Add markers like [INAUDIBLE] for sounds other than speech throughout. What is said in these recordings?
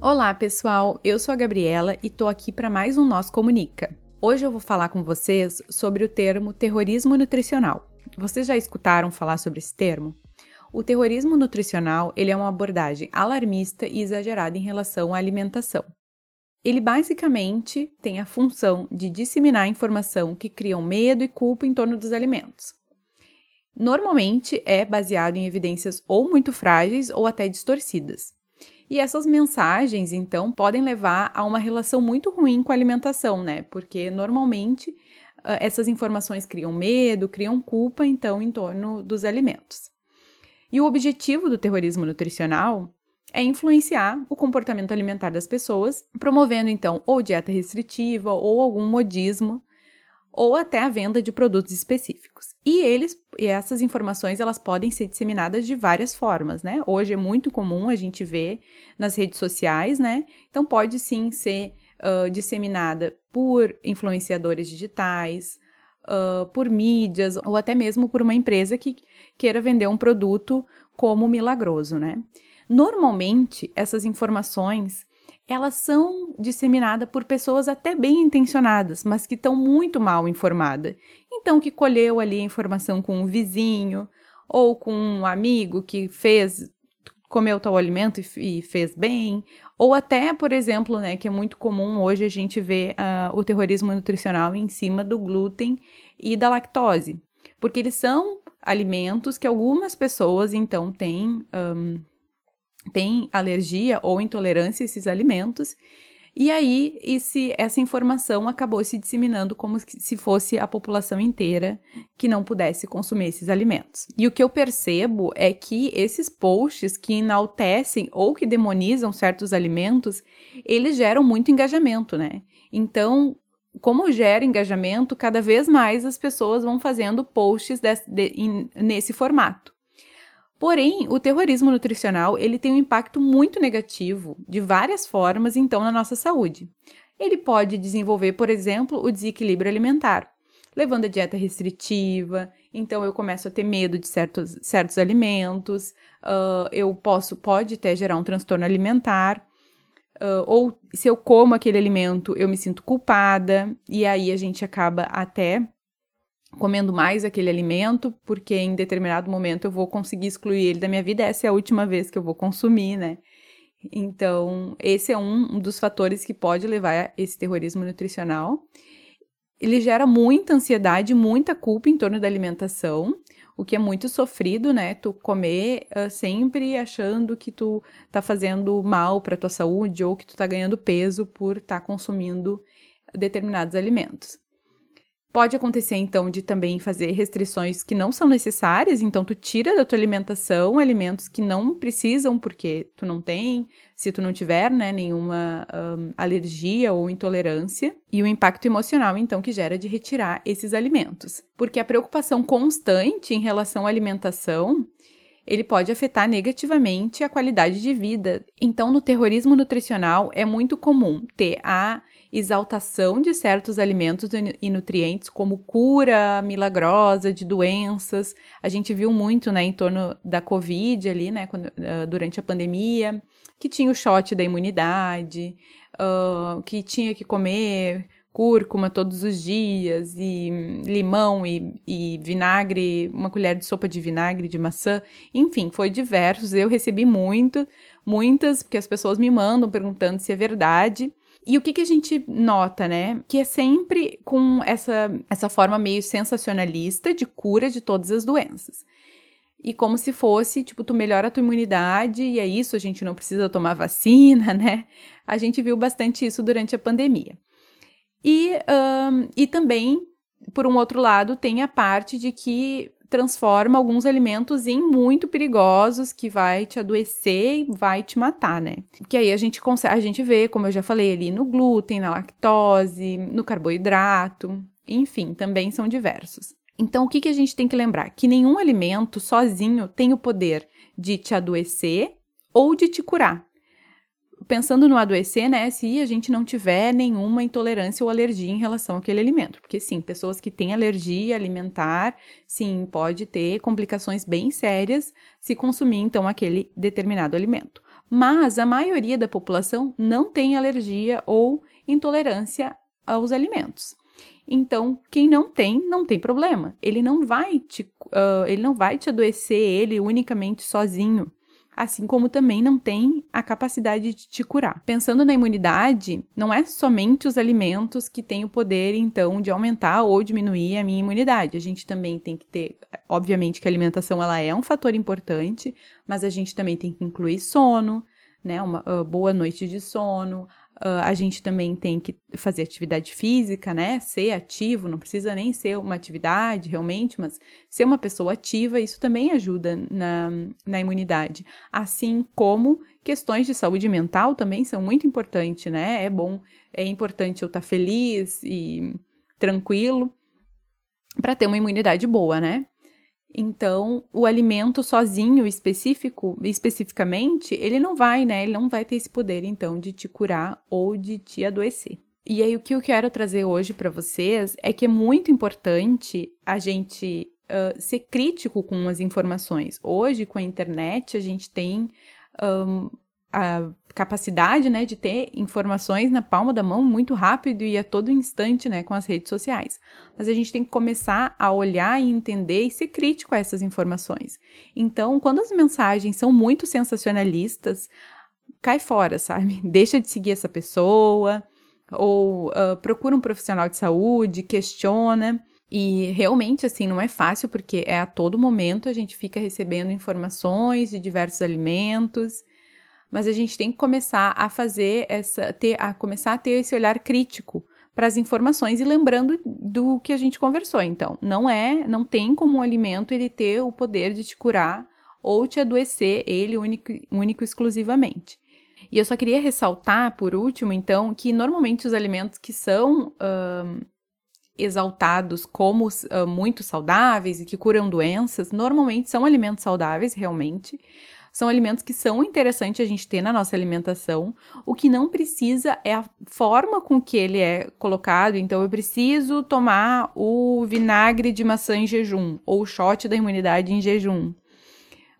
Olá, pessoal. Eu sou a Gabriela e tô aqui para mais um Nós Comunica. Hoje eu vou falar com vocês sobre o termo terrorismo nutricional. Vocês já escutaram falar sobre esse termo? O terrorismo nutricional, ele é uma abordagem alarmista e exagerada em relação à alimentação. Ele basicamente tem a função de disseminar informação que criam medo e culpa em torno dos alimentos. Normalmente é baseado em evidências ou muito frágeis ou até distorcidas. E essas mensagens, então, podem levar a uma relação muito ruim com a alimentação, né? Porque normalmente essas informações criam medo, criam culpa, então, em torno dos alimentos. E o objetivo do terrorismo nutricional é influenciar o comportamento alimentar das pessoas, promovendo, então, ou dieta restritiva ou algum modismo ou até a venda de produtos específicos. E eles e essas informações elas podem ser disseminadas de várias formas, né? Hoje é muito comum a gente ver nas redes sociais, né? Então pode sim ser uh, disseminada por influenciadores digitais, uh, por mídias ou até mesmo por uma empresa que queira vender um produto como milagroso, né? Normalmente essas informações elas são disseminadas por pessoas até bem intencionadas, mas que estão muito mal informadas. Então, que colheu ali a informação com um vizinho ou com um amigo que fez, comeu tal alimento e, e fez bem, ou até, por exemplo, né, que é muito comum hoje a gente ver uh, o terrorismo nutricional em cima do glúten e da lactose, porque eles são alimentos que algumas pessoas então têm um, tem alergia ou intolerância a esses alimentos. E aí, esse, essa informação acabou se disseminando como se fosse a população inteira que não pudesse consumir esses alimentos. E o que eu percebo é que esses posts que enaltecem ou que demonizam certos alimentos, eles geram muito engajamento, né? Então, como gera engajamento, cada vez mais as pessoas vão fazendo posts de, in, nesse formato. Porém, o terrorismo nutricional ele tem um impacto muito negativo de várias formas, então, na nossa saúde. Ele pode desenvolver, por exemplo, o desequilíbrio alimentar, levando a dieta restritiva, então eu começo a ter medo de certos, certos alimentos, uh, eu posso, pode até gerar um transtorno alimentar, uh, ou se eu como aquele alimento, eu me sinto culpada, e aí a gente acaba até comendo mais aquele alimento, porque em determinado momento eu vou conseguir excluir ele da minha vida, essa é a última vez que eu vou consumir, né? Então, esse é um, dos fatores que pode levar a esse terrorismo nutricional. Ele gera muita ansiedade, muita culpa em torno da alimentação, o que é muito sofrido, né? Tu comer uh, sempre achando que tu tá fazendo mal para tua saúde ou que tu tá ganhando peso por estar tá consumindo determinados alimentos. Pode acontecer, então, de também fazer restrições que não são necessárias, então tu tira da tua alimentação alimentos que não precisam, porque tu não tem, se tu não tiver, né, nenhuma um, alergia ou intolerância, e o impacto emocional, então, que gera de retirar esses alimentos. Porque a preocupação constante em relação à alimentação ele pode afetar negativamente a qualidade de vida. Então, no terrorismo nutricional, é muito comum ter a exaltação de certos alimentos e nutrientes como cura milagrosa de doenças. A gente viu muito, né, em torno da Covid ali, né, quando, uh, durante a pandemia, que tinha o shot da imunidade, uh, que tinha que comer cúrcuma todos os dias, e limão e, e, vinagre, uma colher de sopa de vinagre de maçã, enfim, foi diversos. Eu recebi muito, muitas, porque as pessoas me mandam perguntando se é verdade. E o que, que a gente nota, né? Que é sempre com essa, essa forma meio sensacionalista de cura de todas as doenças. E como se fosse, tipo, tu melhora a tua imunidade e é isso, a gente não precisa tomar vacina, [LAUGHS] né? A gente viu bastante isso durante a pandemia. E, um, e também, por um outro lado, tem a parte de que transforma alguns alimentos em muito perigosos que vai te adoecer e vai te matar, né? Que aí a gente consegue, a gente vê, como eu já falei ali, no glúten, na lactose, no carboidrato, enfim, também são diversos. Então, o que, que a gente tem que lembrar? Que nenhum alimento sozinho tem o poder de te adoecer ou de te curar pensando no adoecer, né, se a gente não tiver nenhuma intolerância ou alergia em relação àquele alimento. Porque sim, pessoas que têm alergia alimentar, sim, pode ter complicações bem sérias se consumir então aquele determinado alimento. Mas a maioria da população não tem alergia ou intolerância aos alimentos. Então, quem não tem, não tem problema. Ele não vai te, uh, ele não vai te adoecer ele unicamente sozinho assim como também não tem a capacidade de te curar. Pensando na imunidade, não é somente os alimentos que têm o poder, então, de aumentar ou diminuir a minha imunidade. A gente também tem que ter, obviamente, que a alimentação ela é um fator importante, mas a gente também tem que incluir sono, né, uma uh, boa noite de sono, Uh, a gente também tem que fazer atividade física, né? Ser ativo, não precisa nem ser uma atividade realmente, mas ser uma pessoa ativa, isso também ajuda na, na imunidade. Assim como questões de saúde mental também são muito importantes, né? É bom, é importante eu estar feliz e tranquilo para ter uma imunidade boa, né? Então, o alimento sozinho, específico, especificamente, ele não vai, né? Ele não vai ter esse poder, então, de te curar ou de te adoecer. E aí, o que eu quero trazer hoje para vocês é que é muito importante a gente uh, ser crítico com as informações. Hoje, com a internet, a gente tem um, a capacidade, né, de ter informações na palma da mão muito rápido e a todo instante, né, com as redes sociais. Mas a gente tem que começar a olhar e entender e ser crítico a essas informações. Então, quando as mensagens são muito sensacionalistas, cai fora, sabe? [LAUGHS] Deixa de seguir essa pessoa ou uh, procura um profissional de saúde, questiona. E realmente, assim, não é fácil, porque é a todo momento a gente fica recebendo informações de diversos alimentos mas a gente tem que começar a fazer essa, ter, a começar a ter esse olhar crítico para as informações e lembrando do que a gente conversou. Então, não é, não tem como um alimento ele ter o poder de te curar ou te adoecer ele único, único exclusivamente. E eu só queria ressaltar, por último, então, que normalmente os alimentos que são uh, exaltados como uh, muito saudáveis e que curam doenças, normalmente são alimentos saudáveis, realmente, são alimentos que são interessantes a gente ter na nossa alimentação. O que não precisa é a forma com que ele é colocado. Então, eu preciso tomar o vinagre de maçã em jejum, ou o shot da imunidade em jejum,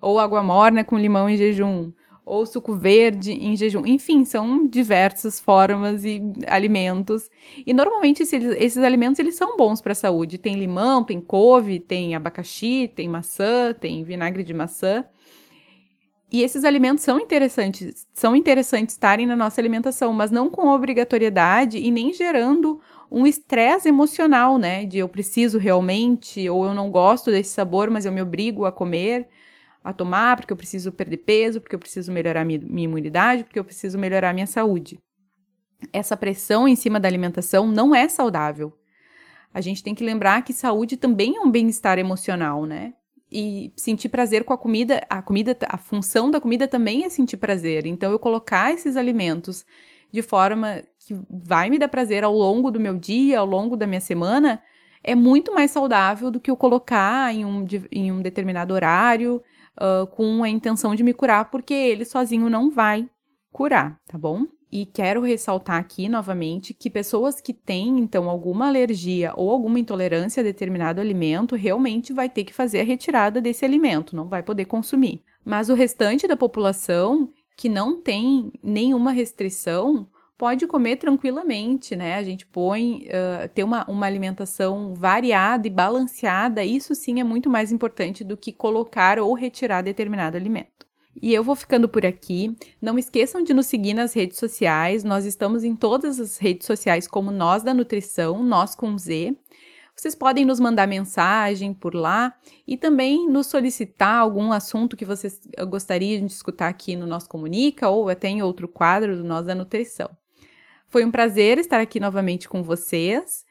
ou água morna com limão em jejum, ou suco verde em jejum. Enfim, são diversas formas e alimentos. E normalmente esses, esses alimentos eles são bons para a saúde. Tem limão, tem couve, tem abacaxi, tem maçã, tem vinagre de maçã. E esses alimentos são interessantes, são interessantes estarem na nossa alimentação, mas não com obrigatoriedade e nem gerando um estresse emocional, né? De eu preciso realmente, ou eu não gosto desse sabor, mas eu me obrigo a comer, a tomar, porque eu preciso perder peso, porque eu preciso melhorar minha, minha imunidade, porque eu preciso melhorar minha saúde. Essa pressão em cima da alimentação não é saudável. A gente tem que lembrar que saúde também é um bem-estar emocional, né? E sentir prazer com a comida, a comida, a função da comida também é sentir prazer. Então eu colocar esses alimentos de forma que vai me dar prazer ao longo do meu dia, ao longo da minha semana, é muito mais saudável do que eu colocar em um, em um determinado horário uh, com a intenção de me curar, porque ele sozinho não vai curar, tá bom? E quero ressaltar aqui novamente que pessoas que têm, então, alguma alergia ou alguma intolerância a determinado alimento realmente vai ter que fazer a retirada desse alimento, não vai poder consumir. Mas o restante da população que não tem nenhuma restrição pode comer tranquilamente, né? A gente põe, uh, ter uma, uma alimentação variada e balanceada, isso sim é muito mais importante do que colocar ou retirar determinado alimento. E eu vou ficando por aqui. Não esqueçam de nos seguir nas redes sociais. Nós estamos em todas as redes sociais como Nós da Nutrição, Nós com Z. Vocês podem nos mandar mensagem por lá e também nos solicitar algum assunto que vocês gostariam de escutar aqui no Nosso Comunica ou até em outro quadro do Nós da Nutrição. Foi um prazer estar aqui novamente com vocês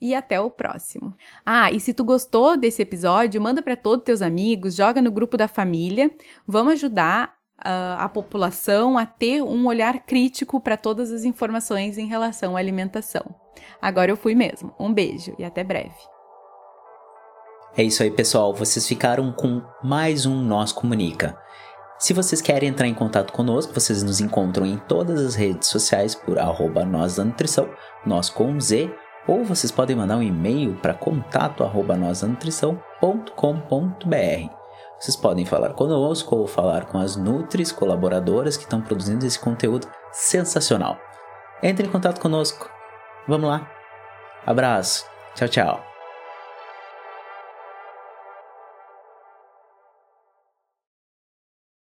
e até o próximo. Ah, e se tu gostou desse episódio, manda para todos teus amigos, joga no grupo da família. Vamos ajudar uh, a população a ter um olhar crítico para todas as informações em relação à alimentação. Agora eu fui mesmo. Um beijo e até breve. É isso aí, pessoal. Vocês ficaram com mais um Nós Comunica. Se vocês querem entrar em contato conosco, vocês nos encontram em todas as redes sociais por arroba nós da nutrição, nós com Z, ou vocês podem mandar um e-mail para contato arroba Vocês podem falar conosco ou falar com as Nutris colaboradoras que estão produzindo esse conteúdo sensacional. Entre em contato conosco. Vamos lá. Abraço. Tchau, tchau.